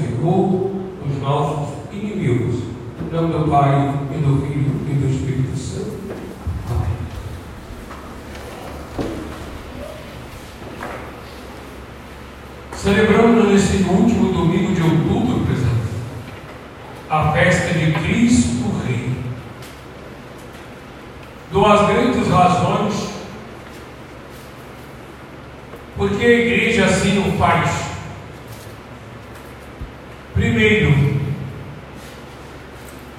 Senhor os nossos inimigos. Em nome do Pai, e do Filho e do Espírito Santo. Amém. Celebramos nesse último domingo de outubro, presente, a festa de Cristo Rei. Duas grandes razões porque a igreja assim o faz. Primeiro,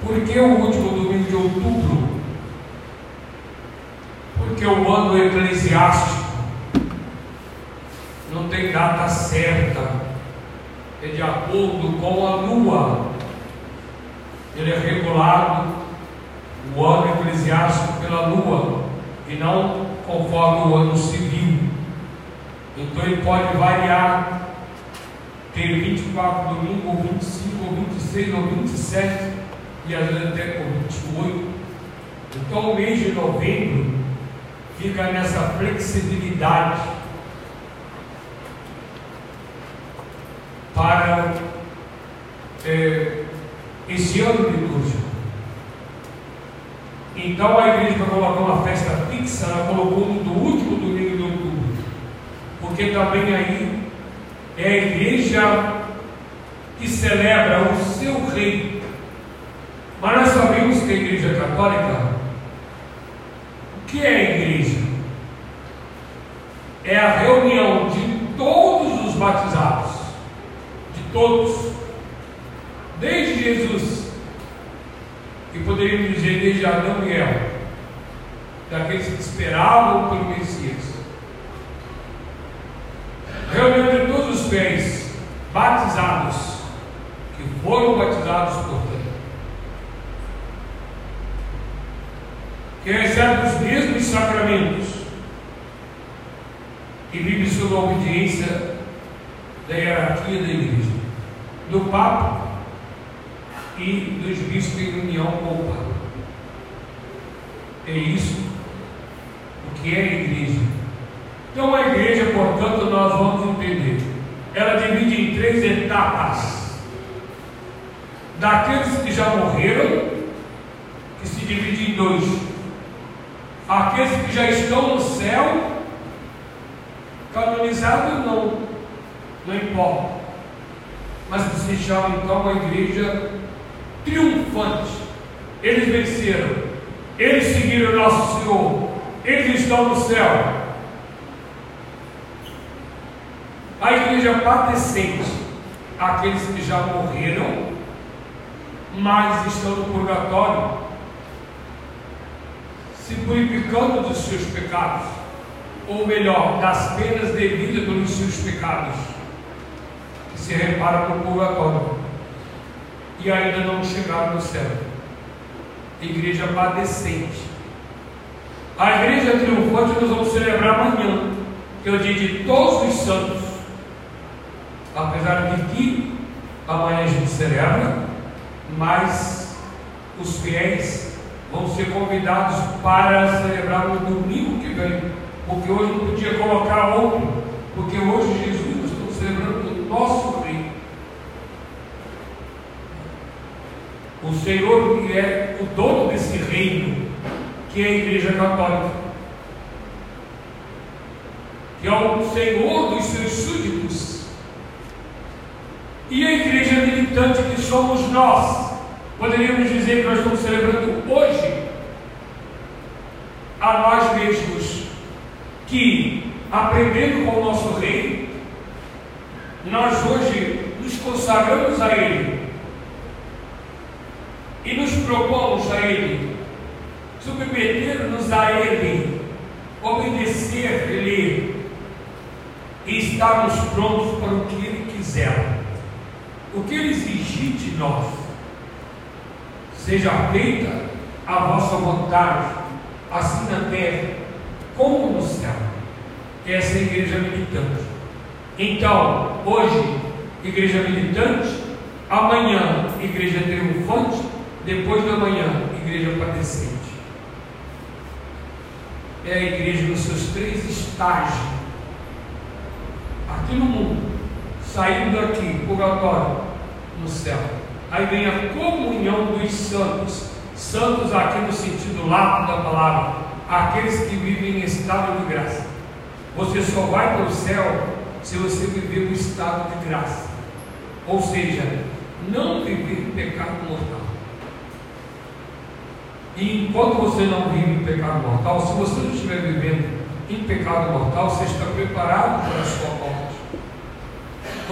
porque o último domingo de outubro? Porque o ano eclesiástico não tem data certa, é de acordo com a lua. Ele é regulado, o ano eclesiástico, pela lua, e não conforme o ano civil. Então ele pode variar, ter 24 domingos, ou 25, ou 26, ou 27, e às vezes até com 28. Então o mês de novembro fica nessa flexibilidade para é, esse ano litúrgico. Então a igreja colocar uma festa fixa, ela colocou no último domingo de outubro, porque também aí é a igreja que celebra o seu rei. Mas nós sabemos que a igreja católica, o que é a igreja? É a reunião de todos os batizados todos, desde Jesus, e poderíamos dizer desde Adão e Eva, daqueles que esperavam pelo Messias. Reunião de todos os pés batizados, que foram batizados por Deus, que recebem os mesmos sacramentos e vivem sob a obediência da hierarquia da igreja do Papa e dos bispos em união com o Papa. É isso o que é a igreja. Então a igreja, portanto, nós vamos entender. Ela divide em três etapas. Daqueles que já morreram, que se divide em dois. Aqueles que já estão no céu, canonizados não, não importa mas se chama então a igreja triunfante. Eles venceram, eles seguiram nosso Senhor, eles estão no céu. A igreja padecente, aqueles que já morreram, mas estão no purgatório, se purificando dos seus pecados, ou melhor, das penas devidas pelos seus pecados se repara no purgatório e ainda não chegaram no céu. Igreja padecente. A igreja triunfante nós vamos celebrar amanhã, que é o dia de todos os santos. Apesar de que amanhã a gente celebra, mas os fiéis vão ser convidados para celebrar no domingo que vem, porque hoje não podia colocar outro, porque hoje Jesus estamos celebrando nosso Rei. O Senhor que é o dono desse reino, que é a Igreja Católica, que é o Senhor dos seus súditos, e a Igreja militante que somos nós. Poderíamos dizer que nós estamos celebrando hoje a nós mesmos, que aprendendo com o nosso Rei, nós hoje nos consagramos a Ele e nos propomos a Ele, submeter-nos a Ele, obedecer-lhe e estarmos prontos para o que Ele quiser. O que Ele exigir de nós, seja feita a vossa vontade, assim na terra como no céu. Essa é a igreja militante. Então, hoje, igreja militante, amanhã, igreja triunfante, depois da manhã, igreja padecente. É a igreja nos seus três estágios. Aqui no mundo, saindo daqui, purgatório, no céu. Aí vem a comunhão dos santos. Santos aqui no sentido lato da palavra, aqueles que vivem em estado de graça. Você só vai para o céu se você viver o estado de graça. Ou seja, não viver pecado mortal. E enquanto você não vive em pecado mortal, se você não estiver vivendo em pecado mortal, você está preparado para a sua.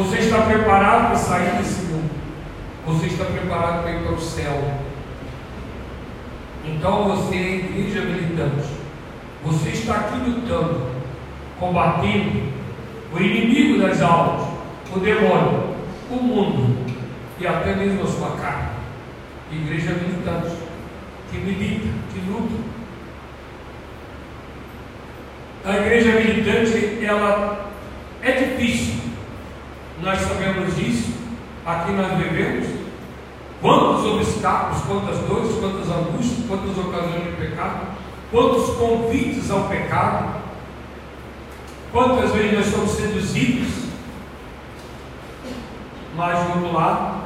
Você está preparado para sair desse mundo. Você está preparado para ir para o céu. Então você é igreja militante. Você está aqui lutando, combatendo o inimigo das almas, o demônio, o mundo e até mesmo a sua carne. Igreja militante, que milita, que luta. A igreja militante, ela é difícil. Nós sabemos disso. Aqui nós vivemos. Quantos obstáculos, quantas dores, quantas angústias, quantas ocasiões de pecado, quantos convites ao pecado, quantas vezes nós somos seduzidos, mas do outro lado,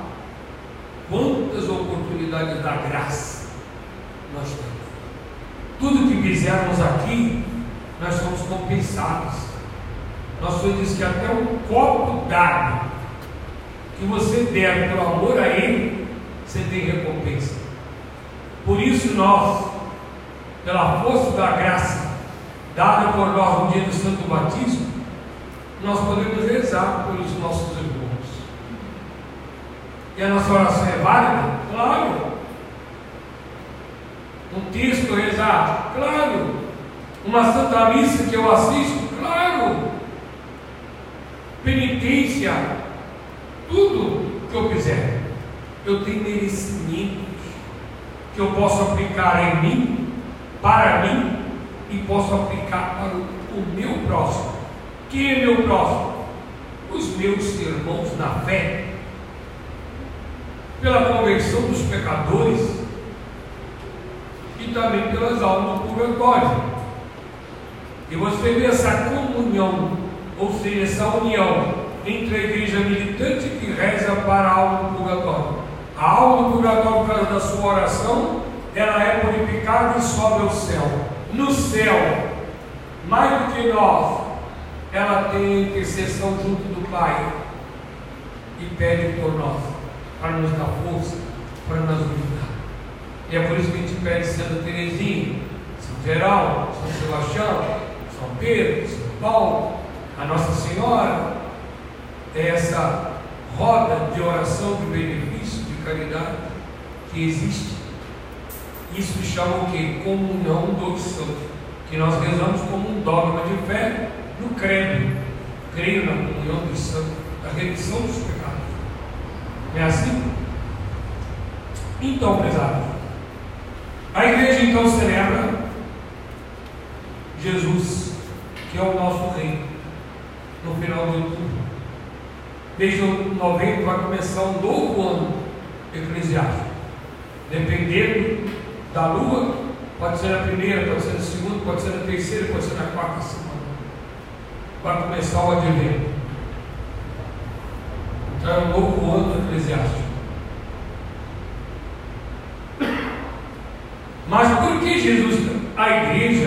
quantas oportunidades da graça nós temos. Tudo que fizermos aqui nós somos compensados. Nosso Senhor diz que até um copo d'água que você der por amor a Ele, você tem recompensa. Por isso nós, pela força da graça dada por nós no dia do Santo Batismo, nós podemos rezar pelos nossos irmãos. E a nossa oração é válida? Claro. Um texto rezar? Claro. Uma santa missa que eu assisto? Claro! Penitência, tudo que eu quiser. Eu tenho merecimentos que eu posso aplicar em mim, para mim, e posso aplicar para o, meu próximo. Quem é meu próximo? Os meus irmãos na fé, pela conversão dos pecadores e também pelas almas do purgatório. E você vê essa comunhão, ou seja, essa união entre a igreja militante que reza para a alma do purgatório. A alma do purgatório, por causa da sua oração, ela é purificada e sobe ao céu. No céu, mais do que nós, ela tem a intercessão junto do Pai e pede por nós, para nos dar força, para nos ajudar. E é por isso que a gente pede Santa Teresinha, São Geraldo, São Sebastião, são Pedro, São Paulo, a Nossa Senhora, é essa roda de oração de benefício, de caridade que existe. Isso chama o que? Comunhão dos santos, que nós rezamos como um dogma de fé no credo. Creio na comunhão dos santos, da remissão dos pecados. É assim? Então, pesados, a igreja então celebra Jesus que é o nosso rei, no final de outubro. Desde novembro vai começar um novo ano eclesiástico. Dependendo da lua, pode ser na primeira, pode ser na segunda, pode ser na terceira, pode ser na quarta semana. Vai começar o advento. Então é um novo ano eclesiástico. Mas por que Jesus, a igreja,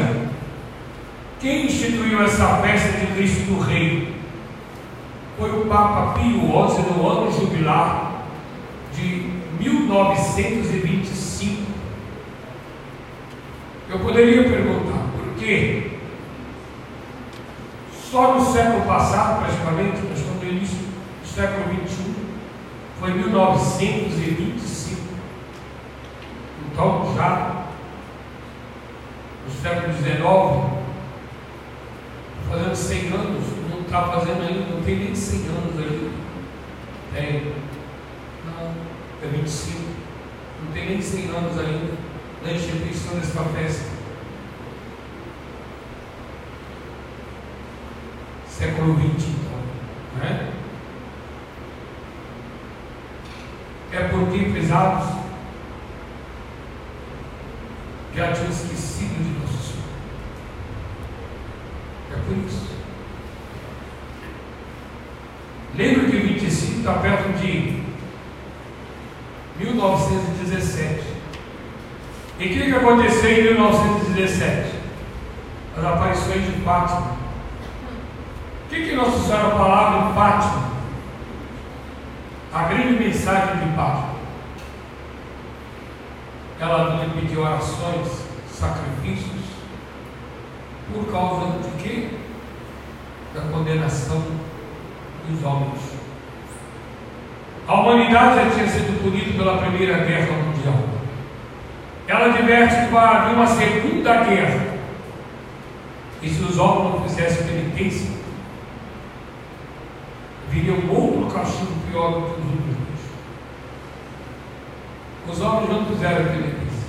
quem instituiu essa festa de Cristo do Rei? Foi o Papa Pio XI no ano jubilar de 1925. Eu poderia perguntar por quê? Só no século passado, praticamente, nós estamos no início do século XXI, foi 1925. Então, já no século XIX, fazendo 100 anos, não está fazendo ainda, não tem nem 100 anos ainda. Tem. Não, é 25. Não tem nem 100 anos ainda na instituição dessa festa. Século XX, então. Né? É porque, pesados, já tinham esquecido de Nosso Senhor. É por isso. Lembra que 25 está perto de E o que, que aconteceu em 1917? As aparições de Fátima. O que, que Nossa Senhora falava em Fátima? A grande mensagem de Fátima. Ela lhe pediu orações, sacrifícios, por causa de quê? Da condenação dos homens. A humanidade já tinha sido punida pela Primeira Guerra Mundial. Ela adverte que vai haver uma segunda guerra. E se os homens não fizessem penitência, viria um outro castigo pior do que os últimos. Os homens não fizeram penitência.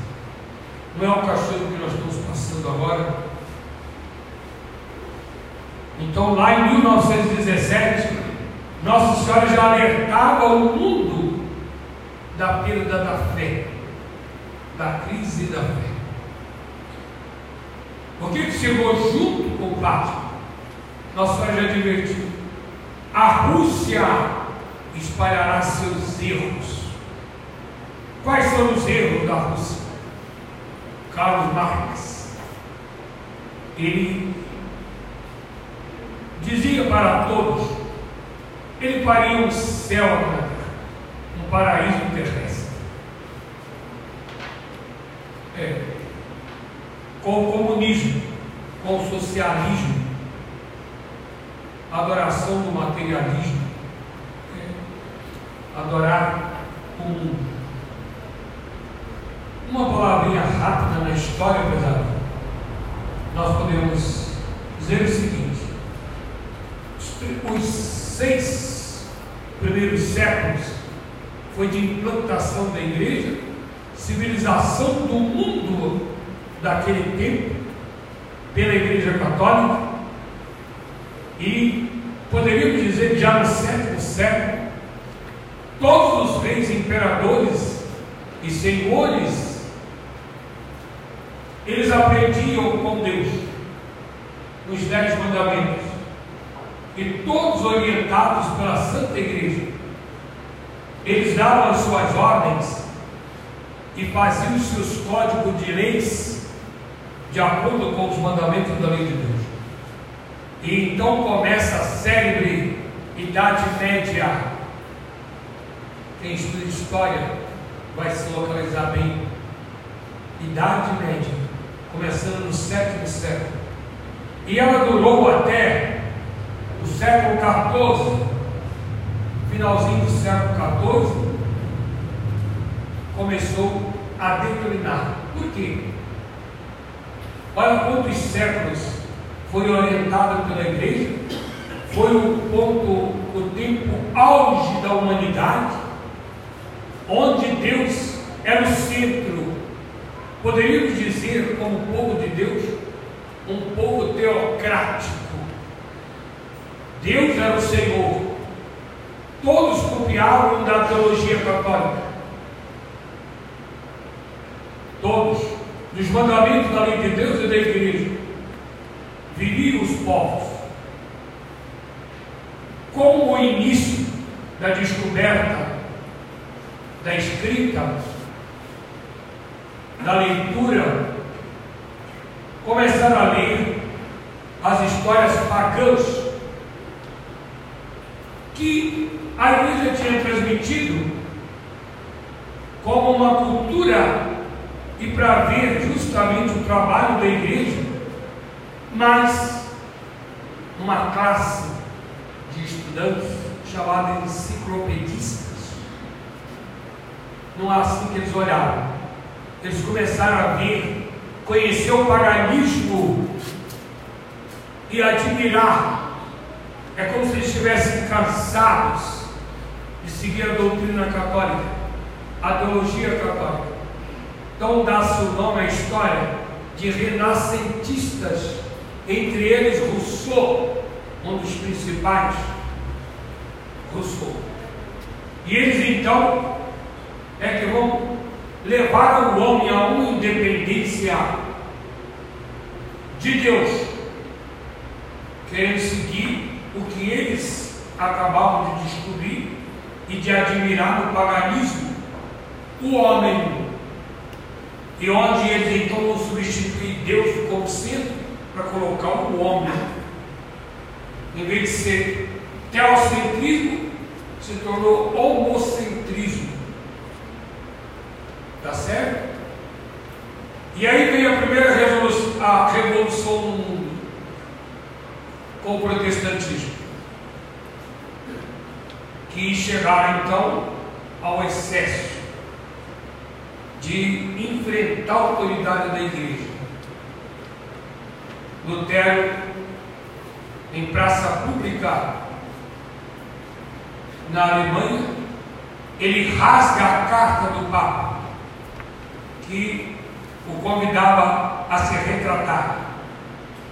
Não é o castigo que nós estamos passando agora. Então, lá em 1917, nossa Senhora já alertava o mundo da perda da fé, da crise da fé. O que chegou junto com o Fátima? Nossa Senhora já advertiu. A Rússia espalhará seus erros. Quais são os erros da Rússia? Carlos Marx. Ele dizia para todos ele faria um céu um paraíso terrestre. É. Com o comunismo, com o socialismo, adoração do materialismo, é. adorar o mundo. Uma palavrinha rápida na história, pesado. Nós podemos dizer o seguinte: os seis primeiros séculos foi de implantação da igreja, civilização do mundo daquele tempo pela igreja católica e poderíamos dizer que já no século século todos os reis, imperadores e senhores eles aprendiam com Deus nos dez mandamentos e todos orientados pela Santa Igreja. Eles davam as suas ordens e faziam os seus códigos de leis de acordo com os mandamentos da lei de Deus. E então começa a célebre Idade Média. Quem estuda história vai se localizar bem. Idade Média, começando no sétimo século. E ela durou até do século XIV, finalzinho do século XIV, começou a declinar. Por quê? Olha quantos séculos foi orientado pela igreja, foi o ponto, o tempo auge da humanidade, onde Deus era o centro. Poderíamos dizer, como povo de Deus, um povo teocrático Deus era o Senhor. Todos copiavam da teologia católica. Todos. Dos mandamentos da lei de Deus e da igreja. Viviam os povos. Com o início da descoberta da escrita, da leitura, começaram a ler as histórias pagãs que a igreja tinha transmitido como uma cultura e para ver justamente o trabalho da igreja, mas uma classe de estudantes chamada enciclopedistas. Não é assim que eles olharam. Eles começaram a ver, conhecer o paganismo e admirar é como se eles estivessem cansados de seguir a doutrina católica, a teologia católica. Então dá-se o nome à história de renascentistas, entre eles Rousseau, um dos principais, Rousseau. E eles então é que vão levar o homem a uma independência de Deus, querendo seguir o que eles acabavam de descobrir e de admirar no paganismo. O homem e onde eles então vão substituir Deus como centro para colocar o homem. Em vez de ser teocentrismo, se tornou homocentrismo. Tá certo? E aí vem a primeira revolução, a revolução no mundo, com o protestantismo. Que chegaram então ao excesso de enfrentar a autoridade da igreja. Lutero, em praça pública na Alemanha, ele rasga a carta do Papa, que o convidava a se retratar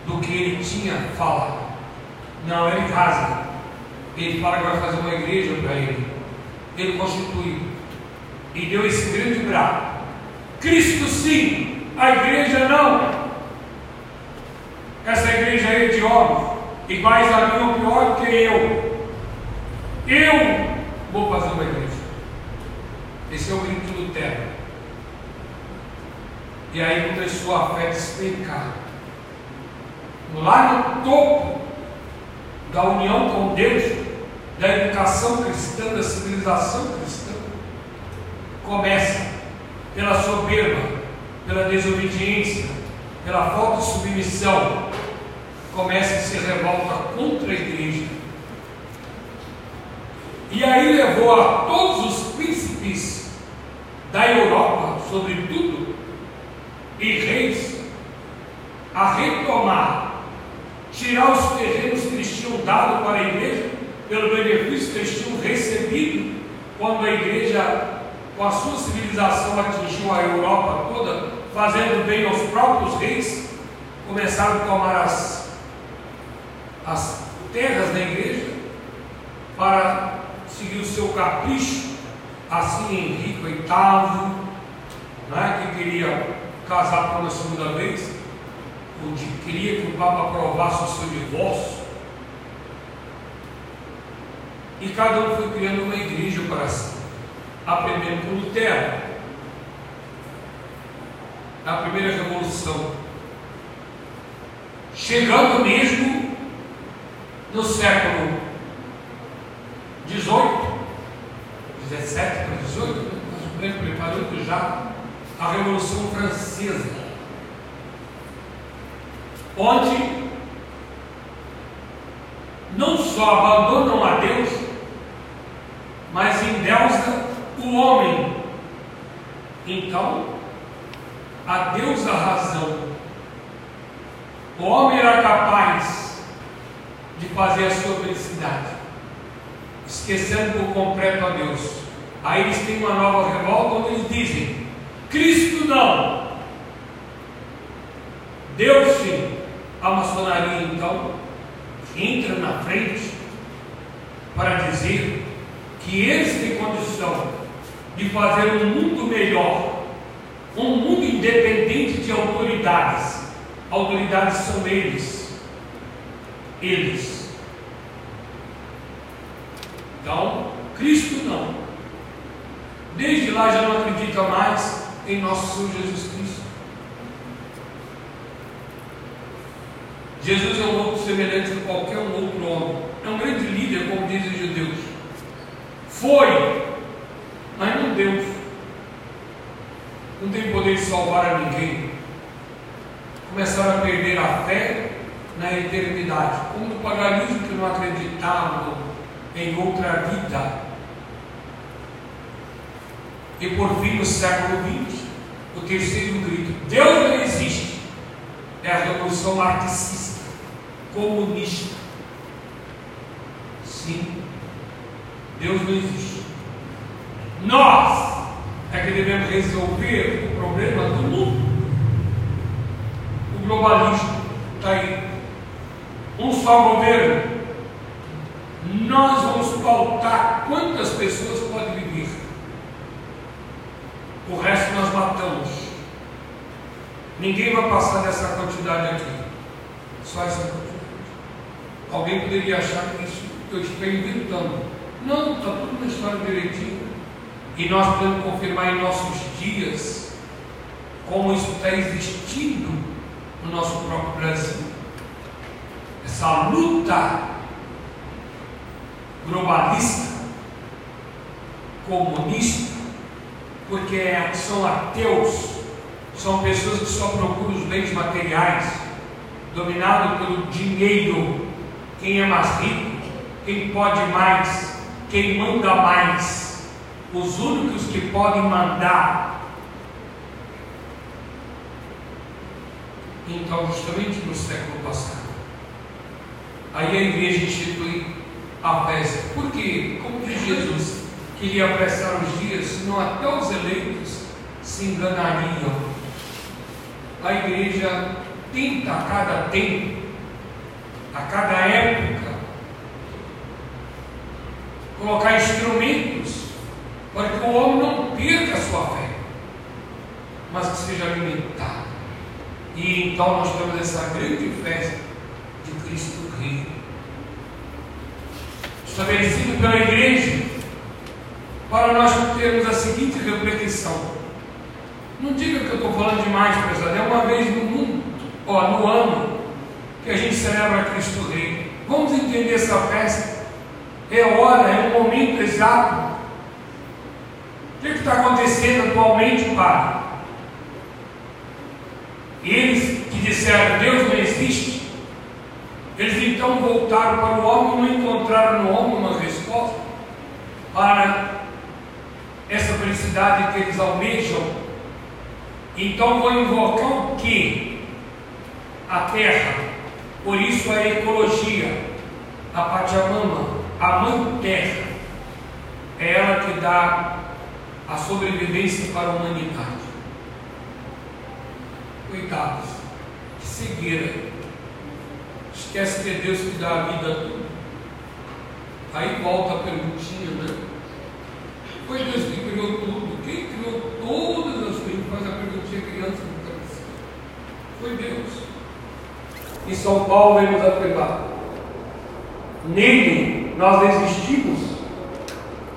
do que ele tinha falado. Não, ele rasga. Ele fala que vai fazer uma igreja para ele. Ele constituiu. E deu esse grande brado. Cristo sim, a igreja não. Essa igreja é de homens, iguais a mim ou pior que eu. Eu vou fazer uma igreja. Esse é o grito do terra. E aí começou a fé despencar. Lá no topo da união com Deus, da educação cristã, da civilização cristã, começa pela soberba, pela desobediência, pela falta de submissão, começa a se revolta contra a igreja. E aí levou a todos os príncipes da Europa, sobretudo, e reis, a retomar, tirar os terrenos que eles tinham dado para a igreja, pelo benefício que eles tinham recebido, quando a igreja com a sua civilização atingiu a Europa toda, fazendo bem aos próprios reis, começaram a tomar as, as terras da igreja para seguir o seu capricho, assim Henrique VIII, né, que queria casar pela segunda vez, onde queria que o Papa aprovasse o seu divórcio, e cada um foi criando uma igreja para si aprendendo com Lutero, na primeira revolução, chegando mesmo no século 18, 17 para 18, mais ou menos preparando já a Revolução Francesa, onde não só abandonam a Deus, mas endeusa o homem. Então, a Deus a razão. O homem era capaz de fazer a sua felicidade, esquecendo por completo a Deus. Aí eles têm uma nova revolta onde eles dizem: Cristo não, Deus sim. A maçonaria então entra na frente para dizer que eles têm condição de fazer um mundo melhor, um mundo independente de autoridades. Autoridades são eles. Eles. Então, Cristo não. Desde lá já não acredita mais em nosso Senhor Jesus Cristo. Jesus é um outro semelhante a qualquer um outro homem. É um grande líder, como dizem os judeus. Foi Deus. Não tem poder de salvar a ninguém. Começaram a perder a fé na eternidade, como no paganismo que não acreditavam em outra vida. E por fim, no século XX, o terceiro grito: Deus não existe. É a revolução marxista, comunista. Sim, Deus não existe. Nós é que devemos resolver o problema do mundo. O globalismo está aí. Um só governo. Nós vamos pautar quantas pessoas podem viver. O resto nós matamos. Ninguém vai passar dessa quantidade aqui. Só essa quantidade. Alguém poderia achar que isso eu estou inventando. Não, está tudo na história direitinho. E nós podemos confirmar em nossos dias como isso está existindo no nosso próprio Brasil. Essa luta globalista, comunista, porque são ateus, são pessoas que só procuram os bens materiais, dominado pelo dinheiro, quem é mais rico, quem pode mais, quem manda mais, os únicos que podem mandar. Então, justamente no século passado, aí a igreja institui a festa. Por quê? Como Jesus queria apressar os dias, senão até os eleitos se enganariam. A igreja tenta a cada tempo, a cada época, colocar instrumentos para que o homem não perca a sua fé, mas que seja alimentado. E então nós temos essa grande festa de Cristo Rei, estabelecido pela igreja, para nós termos a seguinte reflexão. Não diga que eu estou falando demais, pessoal, é uma vez no mundo, ó, no ano, que a gente celebra Cristo Rei. Vamos entender essa festa. É hora, é um momento exato. O que está acontecendo atualmente, Pai? Eles que disseram Deus não existe, eles então voltaram para o homem e não encontraram no homem uma resposta para essa felicidade que eles almejam. Então vou invocar o que? A terra. Por isso a ecologia, a Pachamama, a mãe terra, é ela que dá a sobrevivência para a humanidade. Coitados, que cegueira. Esquece que é Deus que dá a vida a tudo. Aí volta a perguntinha, né? Foi Deus que criou tudo. Quem criou todas as coisas? Faz a perguntinha criança no cabeça. Foi Deus. E São Paulo vem nos afirmar. Nele nós existimos,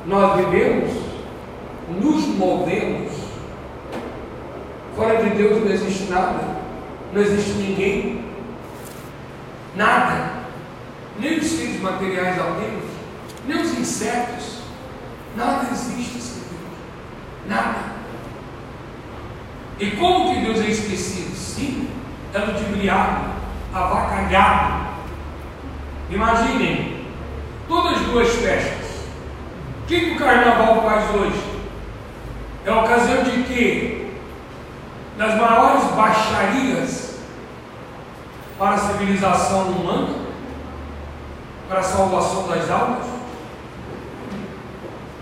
nós vivemos, nos movemos. Fora de Deus não existe nada, não existe ninguém, nada, nem os seres materiais apenas, nem os insetos, nada existe sem Deus, nada. E como que Deus é esquecido? Sim, é ludibriado, avacalhado. Imaginem, todas as duas festas. O que, que o carnaval faz hoje? É a ocasião de que das maiores baixarias para a civilização humana, para a salvação das almas.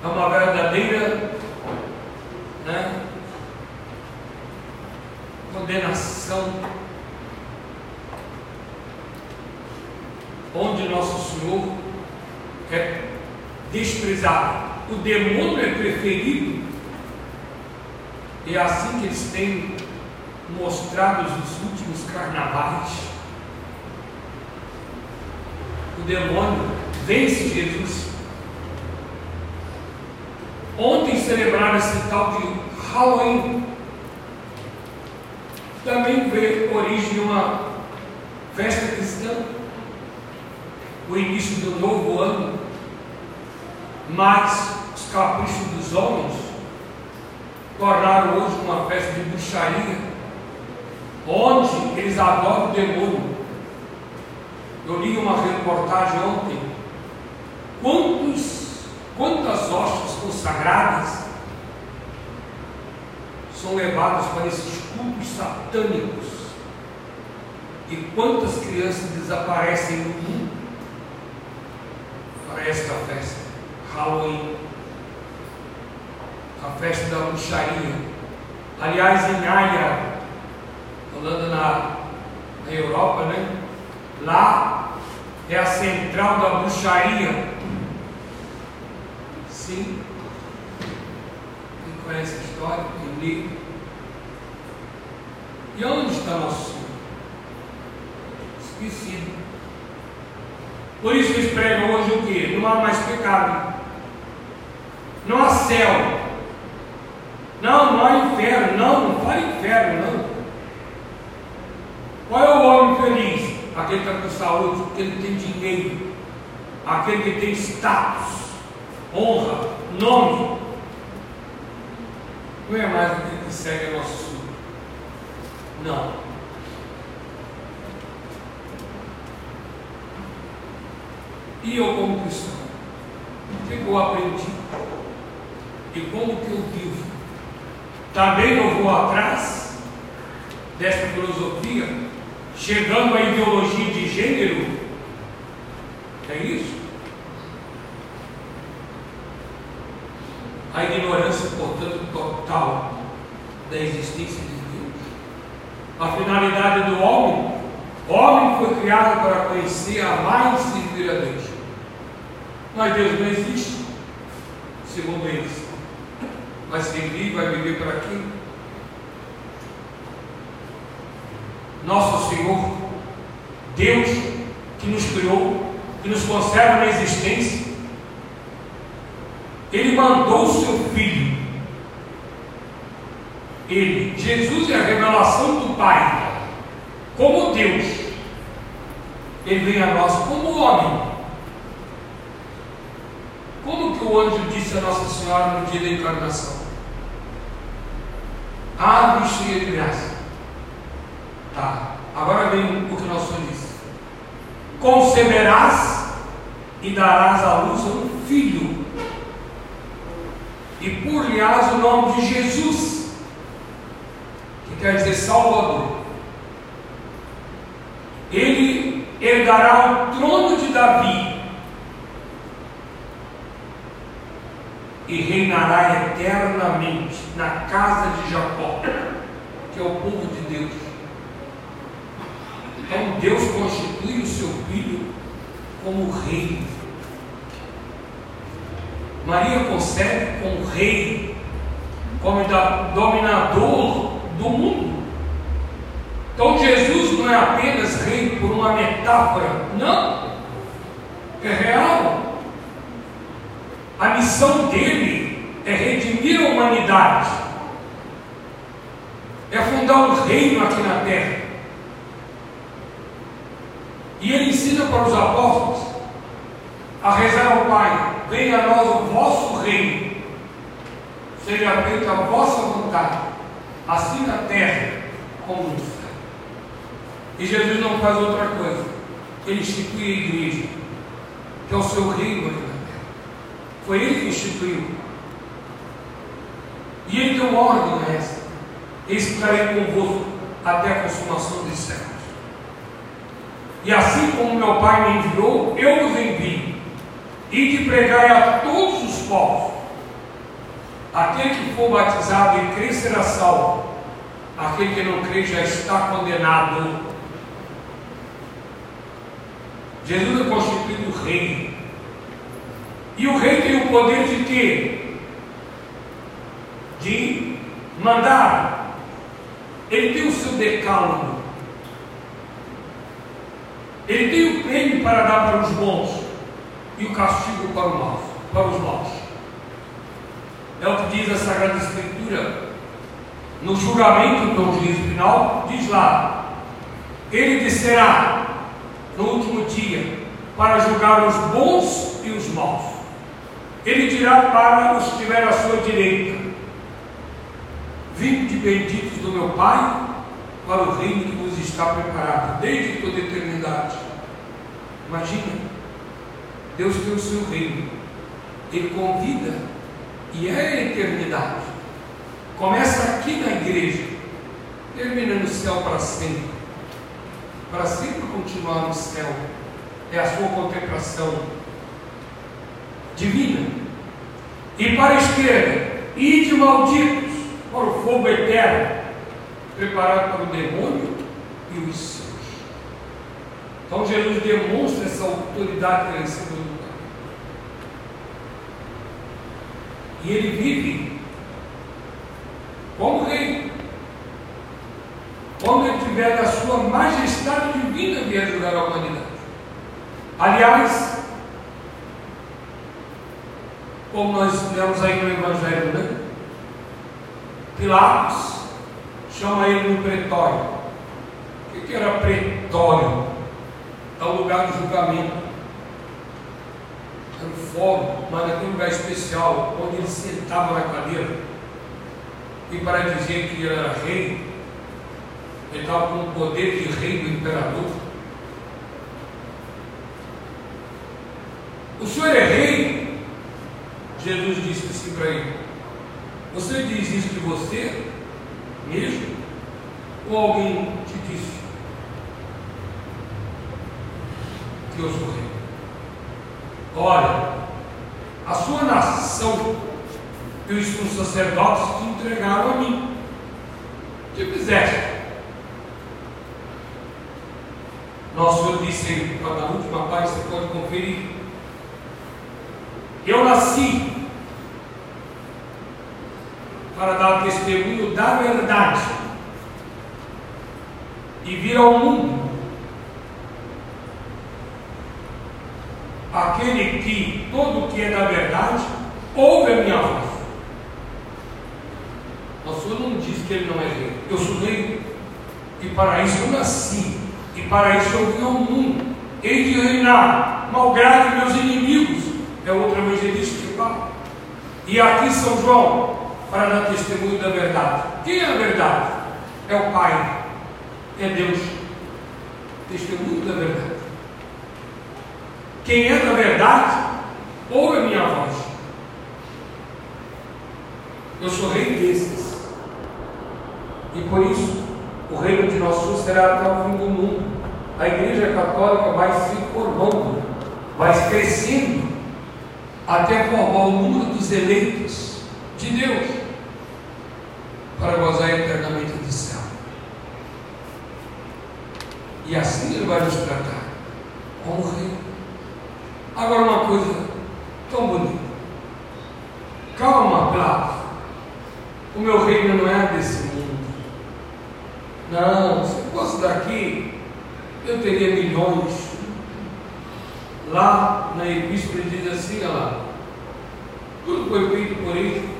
É uma verdadeira né, condenação, onde Nosso Senhor é desprezado. O demônio é preferido, e é assim que eles têm mostrados os últimos carnavais. O demônio vence Jesus. Ontem celebraram esse tal de Halloween. Também veio origem de uma festa cristã. O início do novo ano. Mas os caprichos dos homens tornaram hoje uma festa de bruxaria onde eles adoram o demônio. Eu li uma reportagem ontem. Quantos, quantas hostes consagradas são levadas para esses cultos satânicos? E quantas crianças desaparecem no mundo para esta festa? Halloween, a festa da bruxaria. Aliás, em Haia, falando na, na Europa, né? Lá é a central da bruxaria. Sim. Quem conhece a história, quem lê. E onde está nosso Senhor? Esquecido. Por isso eles pregam hoje o quê? Não há mais pecado. Não há céu. Não, não há inferno, não, não fala inferno, não. Qual é o homem feliz? Aquele que está com saúde, aquele que tem dinheiro, aquele que tem status, honra, nome. Não é mais aquele que segue a nosso sul. Não. E eu como cristão? O que eu aprendi? E como que eu vivo? Também eu vou atrás dessa filosofia, chegando à ideologia de gênero? É isso? A ignorância, portanto, total da existência de Deus. A finalidade do homem, o homem foi criado para conhecer, amar e servir a Deus. Mas Deus não existe, segundo eles. Mas quem vive vai viver para quem? Nosso Senhor, Deus que nos criou, que nos conserva na existência, Ele mandou o seu Filho. Ele, Jesus é a revelação do Pai, como Deus. Ele vem a nós como homem. Como que o anjo disse a Nossa Senhora no dia da encarnação? Ave cheia de graça. Tá. Agora vem o que nosso Senhor disse. Conceberás e darás à luz um filho. E por-lhe-ás o nome de Jesus, que quer dizer Salvador. Ele herdará o trono de Davi e reinará eternamente na casa de Jacó, que é o povo de Deus. Então Deus constitui o seu filho como rei. Maria concebe como rei, como dominador do mundo. Então Jesus não é apenas rei por uma metáfora, não, é real. A missão dele é redimir a humanidade, é fundar um reino aqui na terra. E ele ensina para os apóstolos a rezar ao Pai: venha a nós o vosso reino, seja feita a vossa vontade, assim na terra como no céu. E Jesus não faz outra coisa, ele institui a igreja, que é o seu reino aqui na terra. Foi ele que instituiu. E ele deu ordem a essa: estarei convosco até a consumação dos séculos. E assim como meu Pai me enviou, eu vos envio. E de pregai a todos os povos. Aquele que for batizado e crer será salvo. Aquele que não crê já está condenado. Jesus é constituído rei. E o rei tem o poder de quê? De mandar. Ele tem o seu decálogo. Ele tem o prêmio para dar para os bons e o castigo para, o mal, para os maus. É o que diz a Sagrada Escritura. No julgamento do juízo final, diz lá: Ele descerá no último dia para julgar os bons e os maus. Ele dirá para os que estiverem à sua direita: Vinde benditos do meu Pai para o reino que vos está preparado desde toda a eternidade. Imagina, Deus tem o seu reino, Ele convida e é a eternidade. Começa aqui na igreja, termina no céu para sempre, para sempre continuar no céu. É a sua contemplação divina. E para a esquerda, ide malditos para o fogo eterno preparado para o demônio e os seus. Então Jesus demonstra essa autoridade que ele recebeu do Pai. E ele vive como rei. Quando ele tiver da sua majestade divina vier julgar a humanidade. Aliás, como nós lemos aí no Evangelho, né? Pilatos chama ele no pretório. O que era pretório? É o lugar de julgamento. Era o fórum, mas naquele lugar especial, onde ele sentava na cadeira. E para dizer que ele era rei, ele estava com o poder de rei do imperador. O senhor é rei? Jesus disse assim para ele: Você diz isso de você mesmo? Ou alguém te disse que eu sou rei? Olha, a sua nação e os sumos sacerdotes te entregaram a mim. Que fizeste? Nosso Senhor disse na última página, você pode conferir. Eu nasci para dar testemunho da verdade e vir ao mundo aquele que todo que é da verdade ouve a minha voz. Nosso Senhor não diz que ele não é rei. Eu sou rei e para isso eu nasci e para isso eu vim ao mundo. Hei de reinar, malgrado meus inimigos. É outro evangelista que fala. E aqui São João, para dar testemunho da verdade. Quem é a verdade? É o Pai, é Deus. Testemunho da verdade. Quem é da verdade, ouve a minha voz. Eu sou rei desses. E por isso, o reino de nosso será até o fim do mundo. A igreja católica vai se formando, vai crescendo, até formar o número dos eleitos de Deus, para gozar eternamente do céu. E assim ele vai nos tratar rei. Agora uma coisa tão bonita. Calma, Plato. O meu reino não é desse mundo. Não, se fosse daqui, eu teria milhões. Lá na epístola ele diz assim, olha lá, tudo foi feito por ele,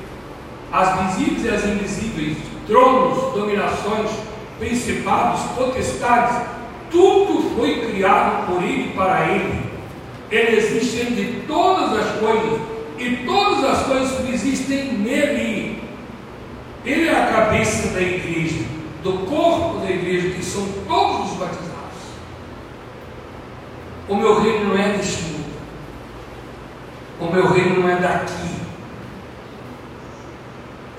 as visíveis e as invisíveis, tronos, dominações, principados, potestades, tudo foi criado por ele e para ele. Ele existe entre todas as coisas, e todas as coisas existem nele. Ele é a cabeça da igreja do corpo da igreja, que são todos os batizados. O meu reino não é deste mundo. O meu reino não é daqui.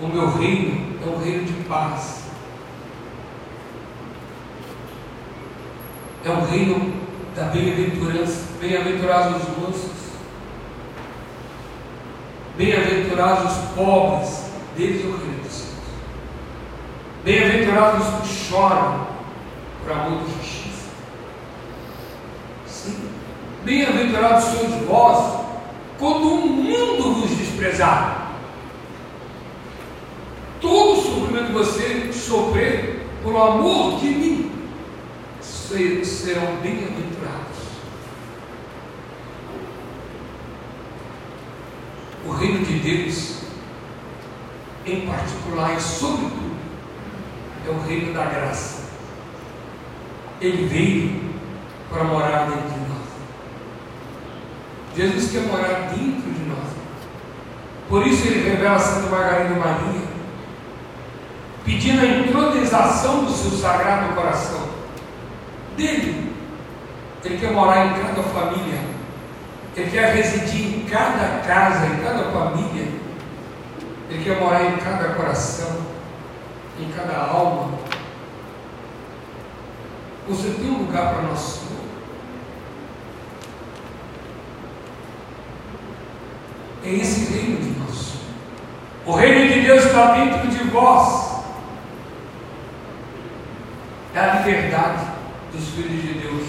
O meu reino é um reino de paz. É um reino da bem-aventurança. Bem-aventurados os mansos. Bem-aventurados os pobres. Deles o reino dos céus. Bem-aventurados os que choram por amor de justiça. Sim. Bem-aventurados sois vós, quando o mundo vos desprezar. Todo o sofrimento que você sofrer por amor de mim serão bem-aventurados. O reino de Deus, em particular e sobretudo, é o reino da graça. Ele veio para morar dentro de nós. Jesus quer morar dentro de nós. Por isso ele revela a Santa Margarida Maria, pedindo a intronização do seu sagrado coração. Dele. Ele quer morar em cada família. Ele quer residir em cada casa, em cada família. Ele quer morar em cada coração em cada alma. Você tem um lugar para Senhor. É esse reino de nosso O reino de Deus está dentro de vós. É a liberdade dos filhos de Deus.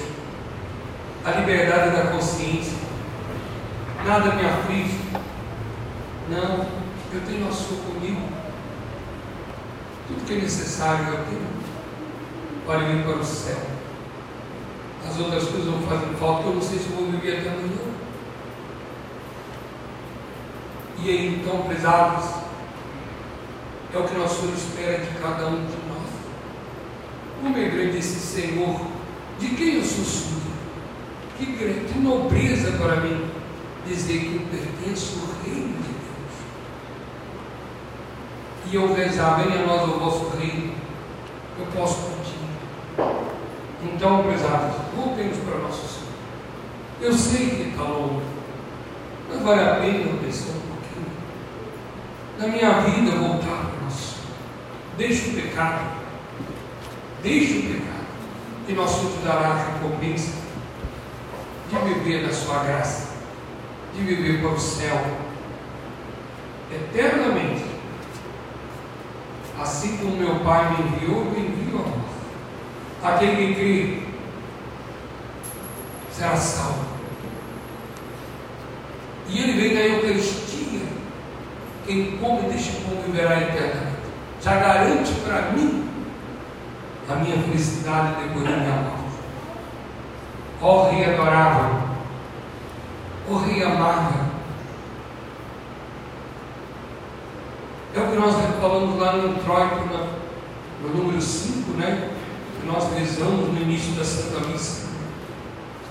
A liberdade da consciência. Nada me aflige. Não, eu tenho a sua comigo. Tudo que é necessário eu tenho para ir para o céu. As outras coisas vão fazer falta, eu não sei se vou viver até amanhã. E aí, então, prezados, É o que nosso Senhor espera de cada um de nós. É grande esse Senhor, de quem eu sou filho? Que grande, nobreza para mim dizer que eu pertenço ao reino de Deus. E eu rezar, venha a nós o vosso reino, eu posso pedir. Então, prezados, voltemos para nosso Senhor. Eu sei que está longe, mas vale a pena eu pensar um pouquinho. Na minha vida, voltar para nosso Senhor. Deixe o pecado, deixe o pecado, e nosso te dará a recompensa de viver na sua graça, de viver para o céu eternamente. Assim como meu Pai me enviou, eu envio a vós. Aquele que crê será salvo. E ele vem da Eucaristia. Quem come deste pão viverá eternamente. Já garante para mim a minha felicidade depois da minha morte. Ó Rei adorável, ó Rei amável. É o que nós falamos lá no introito, no número 5, né? Que nós rezamos no início da Santa Missa.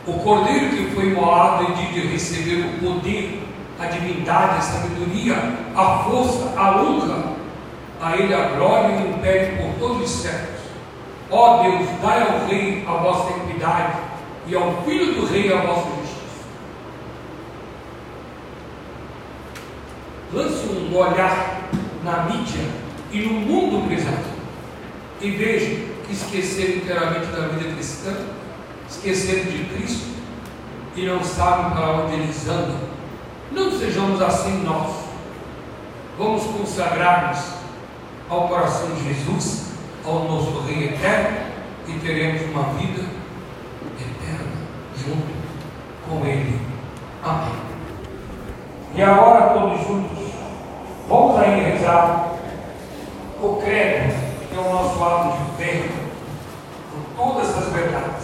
O Cordeiro que foi imolado e de receber o poder, a divindade, a sabedoria, a força, a honra, a Ele a glória e o império por todos os séculos. Ó Deus, dai ao Rei a vossa equidade e ao Filho do Rei a vossa justiça. Lance um olhar na mídia e no mundo presente e veja que esqueceram inteiramente da vida cristã, esqueceram de Cristo e não sabem para onde eles andam. Não sejamos assim nós. Vamos consagrar-nos ao coração de Jesus, qual o nosso Rei eterno e teremos uma vida eterna junto com Ele. Amém. E agora, todos juntos, vamos aí rezar o credo, que é o nosso ato de fé, por todas essas verdades.